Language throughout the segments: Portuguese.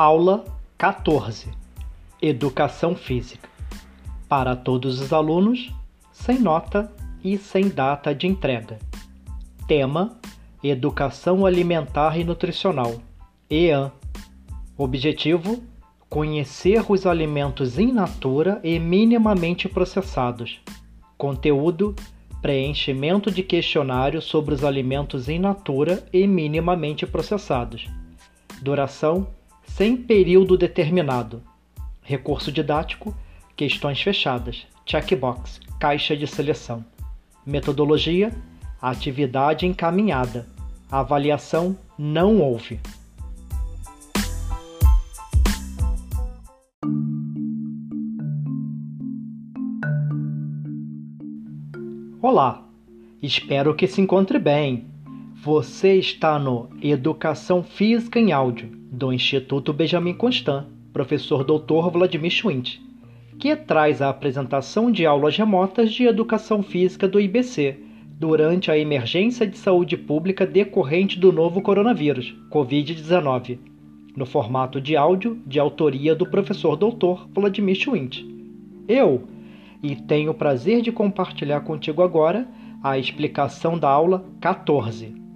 Aula 14 Educação Física para todos os alunos, sem nota e sem data de entrega. Tema: Educação Alimentar e Nutricional. EAN. Objetivo: conhecer os alimentos in natura e minimamente processados. Conteúdo: preenchimento de questionário sobre os alimentos in natura e minimamente processados. Duração: sem período determinado. Recurso didático: questões fechadas. Checkbox: caixa de seleção. Metodologia: atividade encaminhada. Avaliação: não houve. Olá, espero que se encontre bem. Você está no Educação Física em Áudio, do Instituto Benjamin Constant, professor Dr. Vladimir Schwint, que traz a apresentação de aulas remotas de Educação Física do IBC durante a emergência de saúde pública decorrente do novo coronavírus, Covid-19, no formato de áudio de autoria do professor Dr. Vladimir Schwint. Eu, e tenho o prazer de compartilhar contigo agora a explicação da aula 14.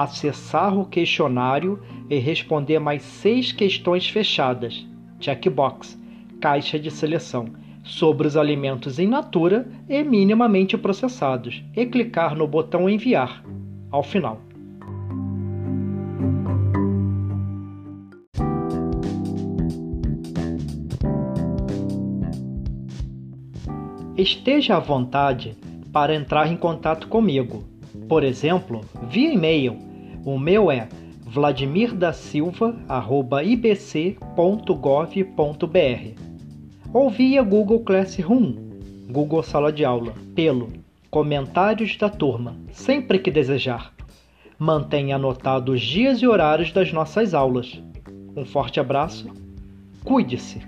Acessar o questionário e responder mais seis questões fechadas, checkbox, caixa de seleção, sobre os alimentos in natura e minimamente processados, e clicar no botão enviar ao final. Esteja à vontade para entrar em contato comigo. Por exemplo, via e-mail. O meu é vladimirdasilva@ibc.gov.br ou via Google Classroom, Google Sala de Aula, pelo comentários da turma, sempre que desejar. Mantenha anotado os dias e horários das nossas aulas. Um forte abraço. Cuide-se.